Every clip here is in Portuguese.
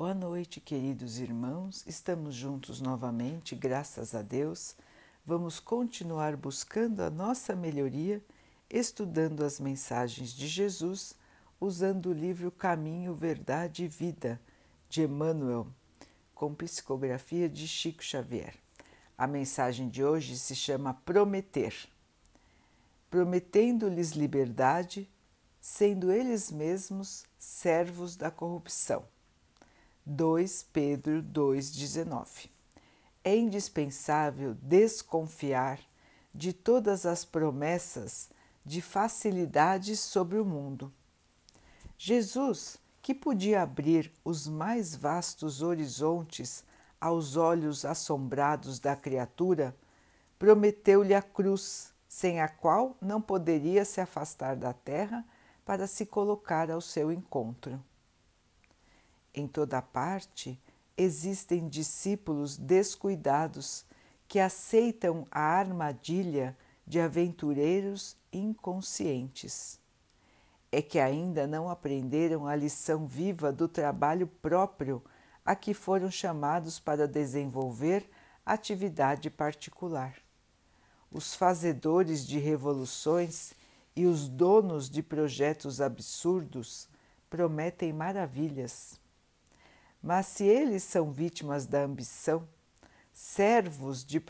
Boa noite, queridos irmãos. Estamos juntos novamente, graças a Deus. Vamos continuar buscando a nossa melhoria, estudando as mensagens de Jesus, usando o livro Caminho, Verdade e Vida, de Emmanuel, com psicografia de Chico Xavier. A mensagem de hoje se chama Prometer. Prometendo-lhes liberdade, sendo eles mesmos servos da corrupção. 2 Pedro 2,19 É indispensável desconfiar de todas as promessas de facilidade sobre o mundo. Jesus, que podia abrir os mais vastos horizontes aos olhos assombrados da criatura, prometeu-lhe a cruz, sem a qual não poderia se afastar da terra para se colocar ao seu encontro. Em toda parte existem discípulos descuidados que aceitam a armadilha de aventureiros inconscientes. É que ainda não aprenderam a lição viva do trabalho próprio a que foram chamados para desenvolver atividade particular. Os fazedores de revoluções e os donos de projetos absurdos prometem maravilhas. Mas se eles são vítimas da ambição, servos de,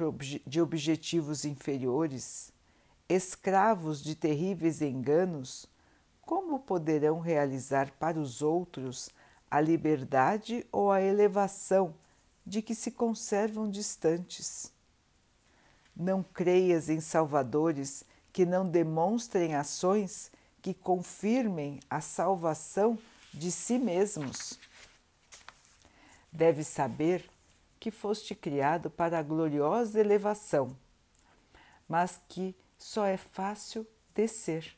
de objetivos inferiores, escravos de terríveis enganos, como poderão realizar para os outros a liberdade ou a elevação de que se conservam distantes? Não creias em salvadores que não demonstrem ações que confirmem a salvação de si mesmos. Deve saber que foste criado para a gloriosa elevação, mas que só é fácil descer.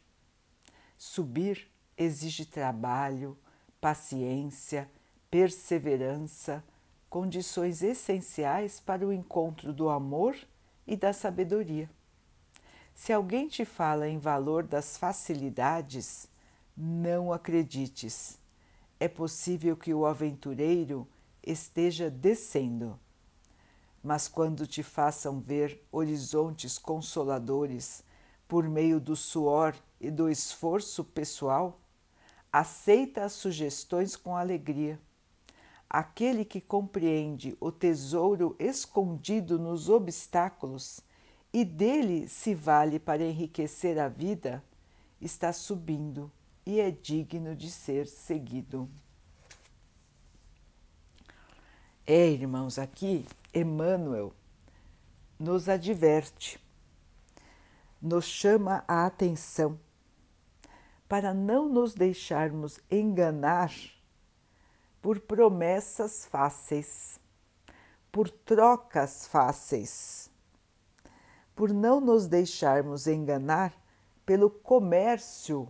Subir exige trabalho, paciência, perseverança, condições essenciais para o encontro do amor e da sabedoria. Se alguém te fala em valor das facilidades, não acredites. É possível que o aventureiro esteja descendo. Mas quando te façam ver horizontes consoladores por meio do suor e do esforço pessoal, aceita as sugestões com alegria. Aquele que compreende o tesouro escondido nos obstáculos e dele se vale para enriquecer a vida, está subindo e é digno de ser seguido. É, irmãos, aqui Emmanuel nos adverte, nos chama a atenção para não nos deixarmos enganar por promessas fáceis, por trocas fáceis, por não nos deixarmos enganar pelo comércio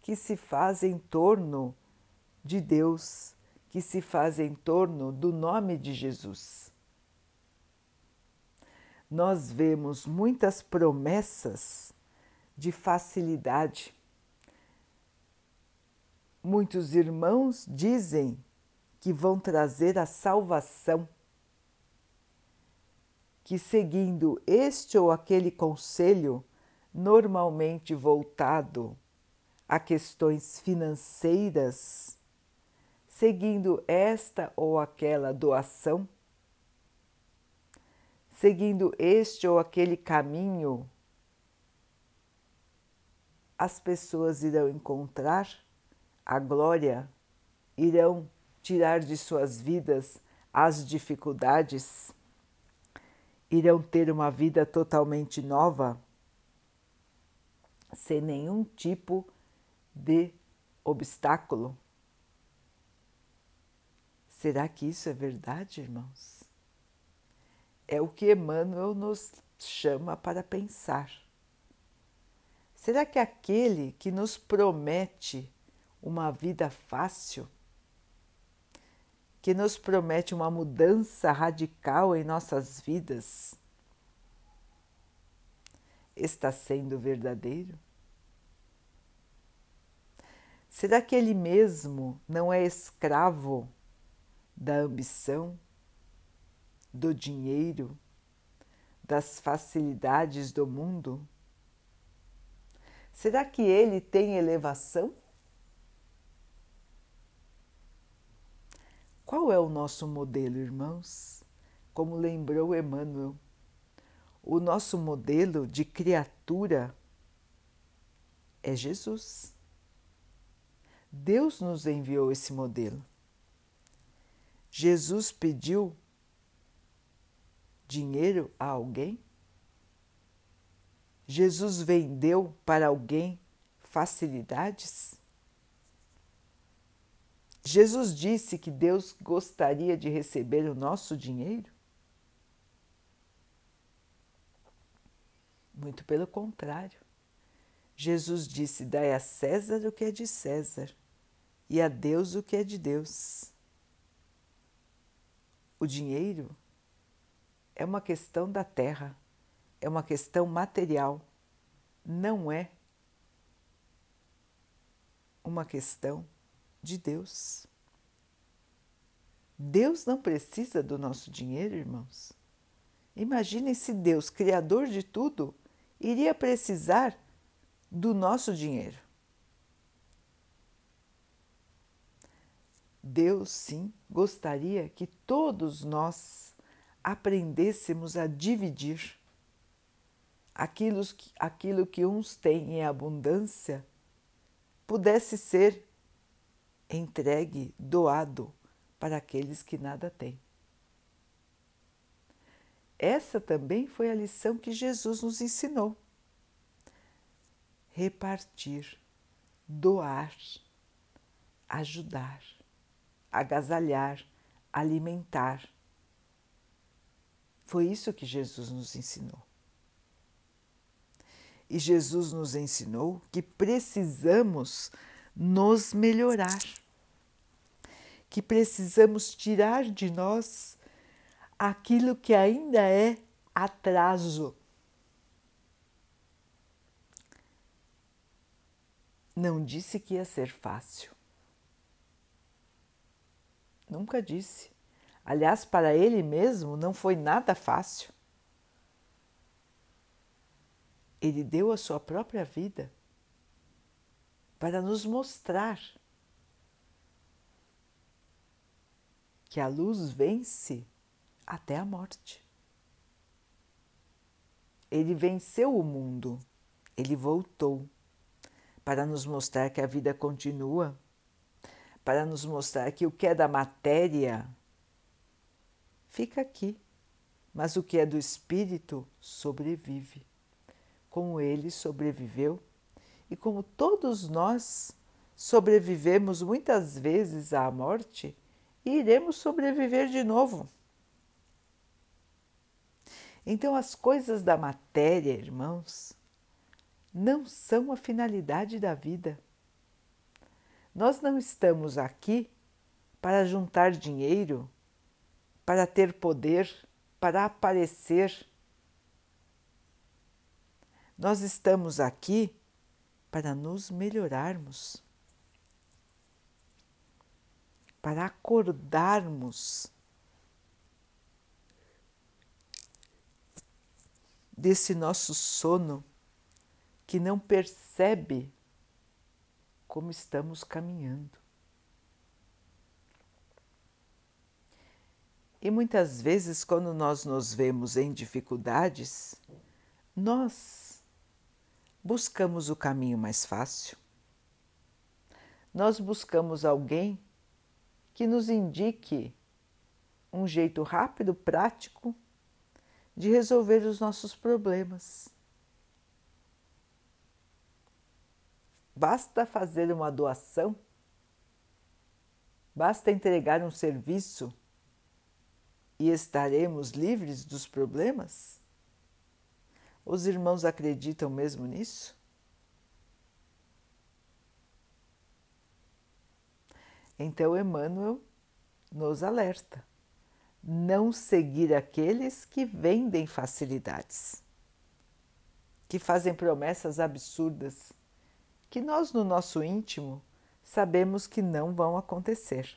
que se faz em torno de Deus que se faz em torno do nome de Jesus. Nós vemos muitas promessas de facilidade. Muitos irmãos dizem que vão trazer a salvação, que seguindo este ou aquele conselho, normalmente voltado a questões financeiras, seguindo esta ou aquela doação, seguindo este ou aquele caminho, as pessoas irão encontrar a glória, irão tirar de suas vidas as dificuldades, irão ter uma vida totalmente nova, sem nenhum tipo de obstáculo. Será que isso é verdade, irmãos? É o que Emmanuel nos chama para pensar. Será que aquele que nos promete uma vida fácil, que nos promete uma mudança radical em nossas vidas, está sendo verdadeiro? Será que ele mesmo não é escravo da ambição, do dinheiro, das facilidades do mundo? Será que ele tem elevação? Qual é o nosso modelo, irmãos? Como lembrou Emmanuel, o nosso modelo de criatura é Jesus. Deus nos enviou esse modelo. Jesus pediu dinheiro a alguém? Jesus vendeu para alguém facilidades? Jesus disse que Deus gostaria de receber o nosso dinheiro? Muito pelo contrário. Jesus disse: Dai a César o que é de César e a Deus o que é de Deus. O dinheiro é uma questão da terra, é uma questão material, não é uma questão de Deus. Deus não precisa do nosso dinheiro, irmãos. Imaginem se Deus, Criador de tudo, iria precisar do nosso dinheiro. Deus, sim, gostaria que todos nós aprendêssemos a dividir aquilo, aquilo que uns têm em abundância pudesse ser entregue, doado para aqueles que nada têm. Essa também foi a lição que Jesus nos ensinou. Repartir, doar, ajudar, agasalhar, alimentar. Foi isso que Jesus nos ensinou. E Jesus nos ensinou que precisamos nos melhorar, que precisamos tirar de nós aquilo que ainda é atraso. Não disse que ia ser fácil. Nunca disse. Aliás, para ele mesmo não foi nada fácil. Ele deu a sua própria vida para nos mostrar que a luz vence até a morte. Ele venceu o mundo, ele voltou para nos mostrar que a vida continua, para nos mostrar que o que é da matéria fica aqui, mas o que é do espírito sobrevive, como ele sobreviveu e como todos nós sobrevivemos muitas vezes à morte e iremos sobreviver de novo. Então, as coisas da matéria, irmãos, não são a finalidade da vida. Nós não estamos aqui para juntar dinheiro, para ter poder, para aparecer. Nós estamos aqui para nos melhorarmos, para acordarmos desse nosso sono que não percebe como estamos caminhando. E muitas vezes, quando nós nos vemos em dificuldades, nós buscamos o caminho mais fácil. Nós buscamos alguém que nos indique um jeito rápido, prático de resolver os nossos problemas. Basta fazer uma doação, basta entregar um serviço e estaremos livres dos problemas? Os irmãos acreditam mesmo nisso? Então Emmanuel nos alerta não seguir aqueles que vendem facilidades, que fazem promessas absurdas, que nós no nosso íntimo sabemos que não vão acontecer.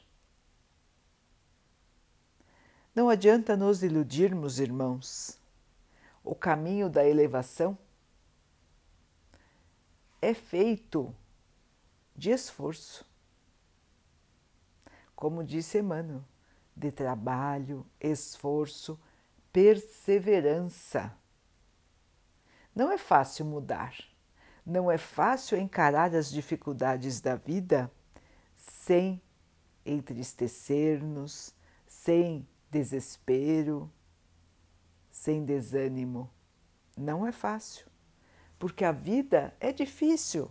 Não adianta nos iludirmos, irmãos. O caminho da elevação é feito de esforço. Como disse Emmanuel, de trabalho, esforço, perseverança. Não é fácil mudar, não é fácil encarar as dificuldades da vida sem entristecer-nos, sem desespero, sem desânimo. Não é fácil, porque a vida é difícil.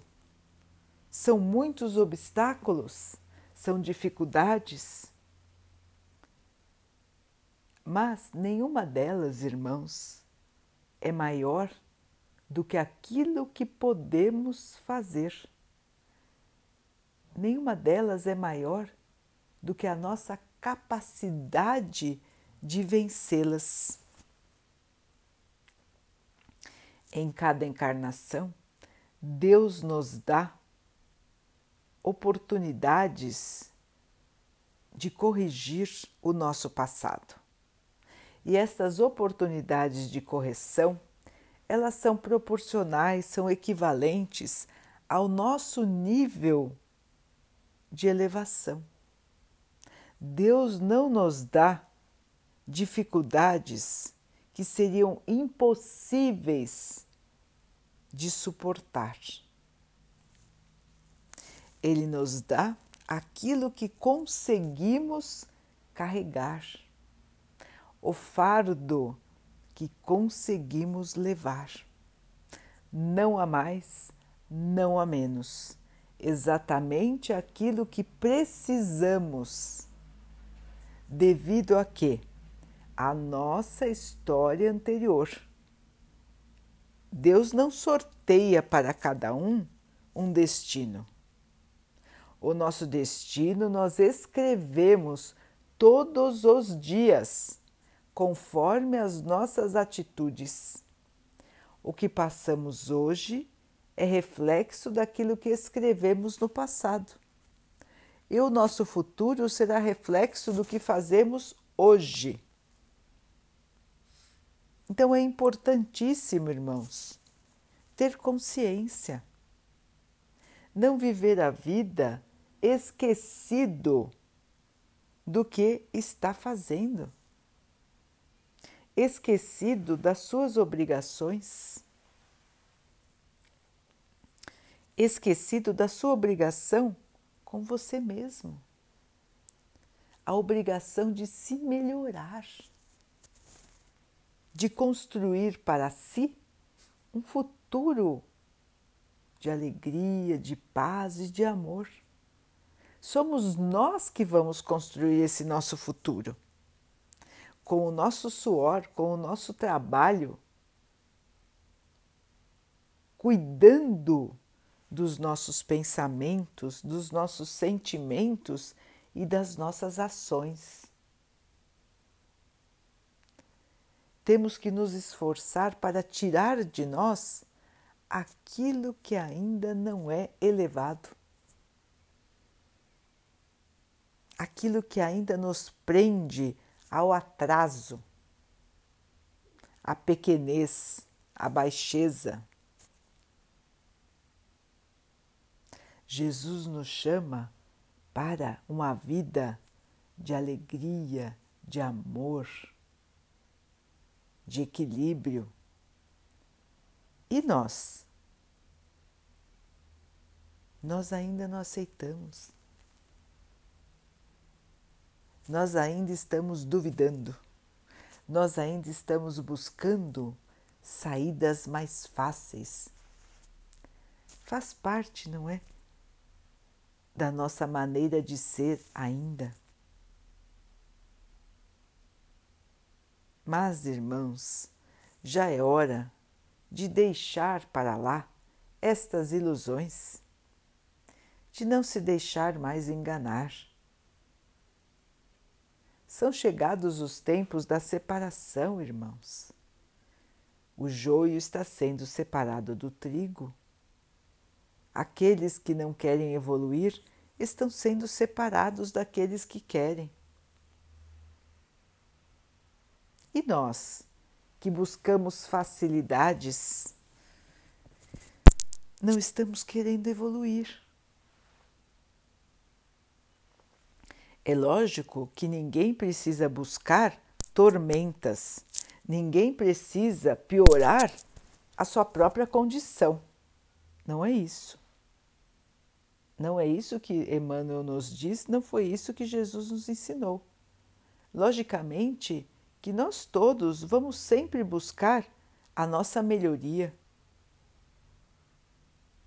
São muitos obstáculos, são dificuldades. Mas nenhuma delas, irmãos, é maior do que aquilo que podemos fazer. Nenhuma delas é maior do que a nossa capacidade de vencê-las. Em cada encarnação, Deus nos dá oportunidades de corrigir o nosso passado. E essas oportunidades de correção, elas são proporcionais, são equivalentes ao nosso nível de elevação. Deus não nos dá dificuldades que seriam impossíveis de suportar. Ele nos dá aquilo que conseguimos carregar, o fardo que conseguimos levar. Não a mais, não a menos. Exatamente aquilo que precisamos devido a quê? A nossa história anterior. Deus não sorteia para cada um um destino. O nosso destino nós escrevemos todos os dias, conforme as nossas atitudes. O que passamos hoje é reflexo daquilo que escrevemos no passado e o nosso futuro será reflexo do que fazemos hoje. Então é importantíssimo, irmãos, ter consciência. Não viver a vida esquecido do que está fazendo, esquecido das suas obrigações, esquecido da sua obrigação com você mesmo. A obrigação de se melhorar, de construir para si um futuro de alegria, de paz e de amor. Somos nós que vamos construir esse nosso futuro. Com o nosso suor, com o nosso trabalho, cuidando dos nossos pensamentos, dos nossos sentimentos e das nossas ações. Temos que nos esforçar para tirar de nós aquilo que ainda não é elevado, aquilo que ainda nos prende ao atraso, à pequenez, à baixeza. Jesus nos chama para uma vida de alegria, de amor, de equilíbrio. E nós? Nós ainda não aceitamos. Nós ainda estamos duvidando. Nós ainda estamos buscando saídas mais fáceis. Faz parte, não é? da nossa maneira de ser ainda. Mas, irmãos, já é hora de deixar para lá estas ilusões, de não se deixar mais enganar. São chegados os tempos da separação, irmãos. O joio está sendo separado do trigo Aqueles que não querem evoluir estão sendo separados daqueles que querem. E nós, que buscamos facilidades, não estamos querendo evoluir. É lógico que ninguém precisa buscar tormentas, ninguém precisa piorar a sua própria condição. Não é isso. Não é isso que Emmanuel nos diz, não foi isso que Jesus nos ensinou. Logicamente que nós todos vamos sempre buscar a nossa melhoria.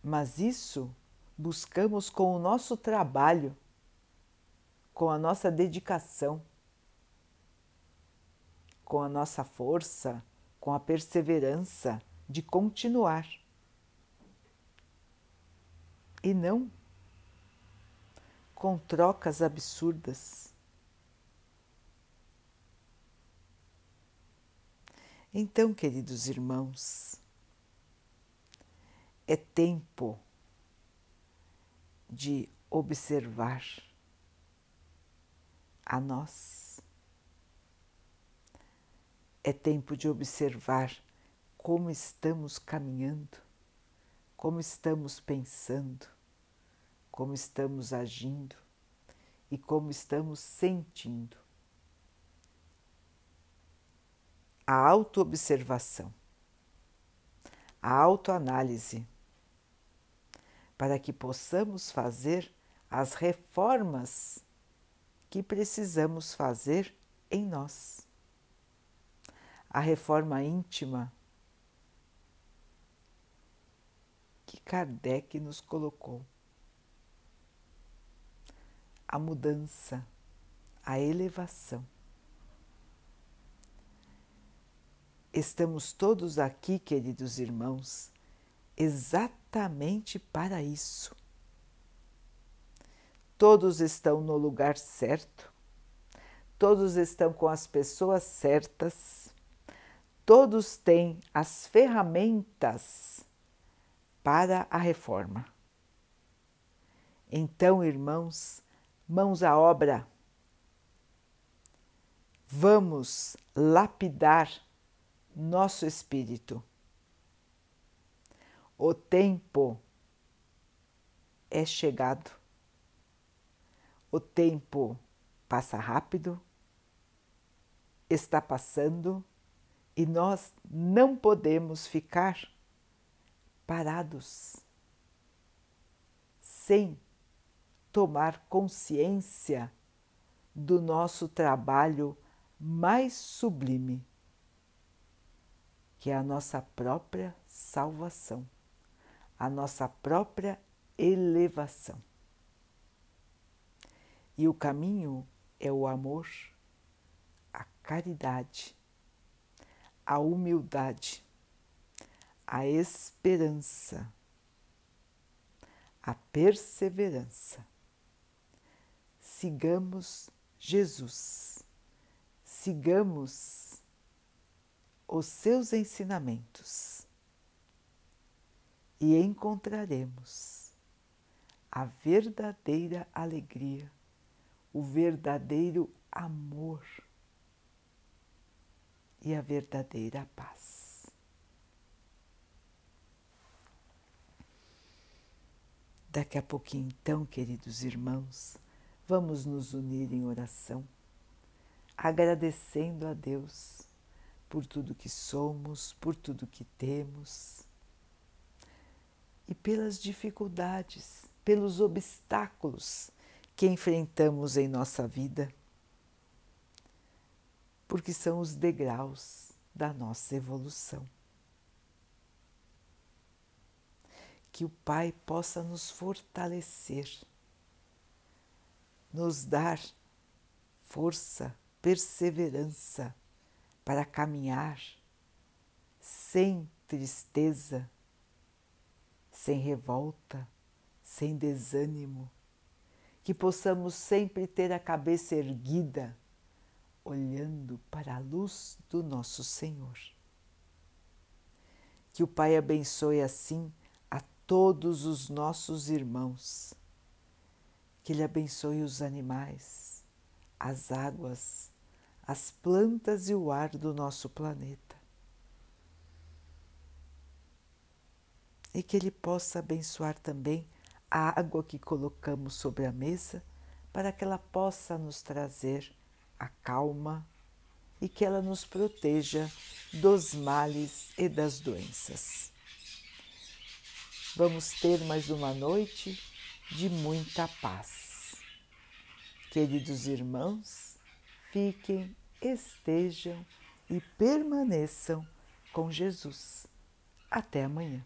Mas isso buscamos com o nosso trabalho, com a nossa dedicação, com a nossa força, com a perseverança de continuar. E não com trocas absurdas. Então, queridos irmãos, é tempo de observar a nós. É tempo de observar como estamos caminhando, como estamos pensando, como estamos agindo e como estamos sentindo. A autoobservação, a autoanálise, para que possamos fazer as reformas que precisamos fazer em nós. A reforma íntima que Kardec nos colocou a mudança, a elevação. Estamos todos aqui, queridos irmãos, exatamente para isso. Todos estão no lugar certo, todos estão com as pessoas certas, todos têm as ferramentas para a reforma. Então, irmãos, mãos à obra. Vamos lapidar nosso espírito. O tempo é chegado. O tempo passa rápido, está passando e nós não podemos ficar parados sem tomar consciência do nosso trabalho mais sublime, que é a nossa própria salvação, a nossa própria elevação. E o caminho é o amor, a caridade, a humildade, a esperança, a perseverança. Sigamos Jesus, sigamos os seus ensinamentos. E encontraremos a verdadeira alegria, o verdadeiro amor e a verdadeira paz. Daqui a pouquinho, então, queridos irmãos, Vamos nos unir em oração, agradecendo a Deus por tudo que somos, por tudo que temos e pelas dificuldades, pelos obstáculos que enfrentamos em nossa vida, porque são os degraus da nossa evolução. Que o Pai possa nos fortalecer nos dar força, perseverança para caminhar sem tristeza, sem revolta, sem desânimo, que possamos sempre ter a cabeça erguida, olhando para a luz do nosso Senhor. Que o Pai abençoe assim a todos os nossos irmãos que Ele abençoe os animais, as águas, as plantas e o ar do nosso planeta. E que Ele possa abençoar também a água que colocamos sobre a mesa, para que ela possa nos trazer a calma e que ela nos proteja dos males e das doenças. Vamos ter mais uma noite de muita paz. Queridos irmãos, fiquem, estejam e permaneçam com Jesus. Até amanhã.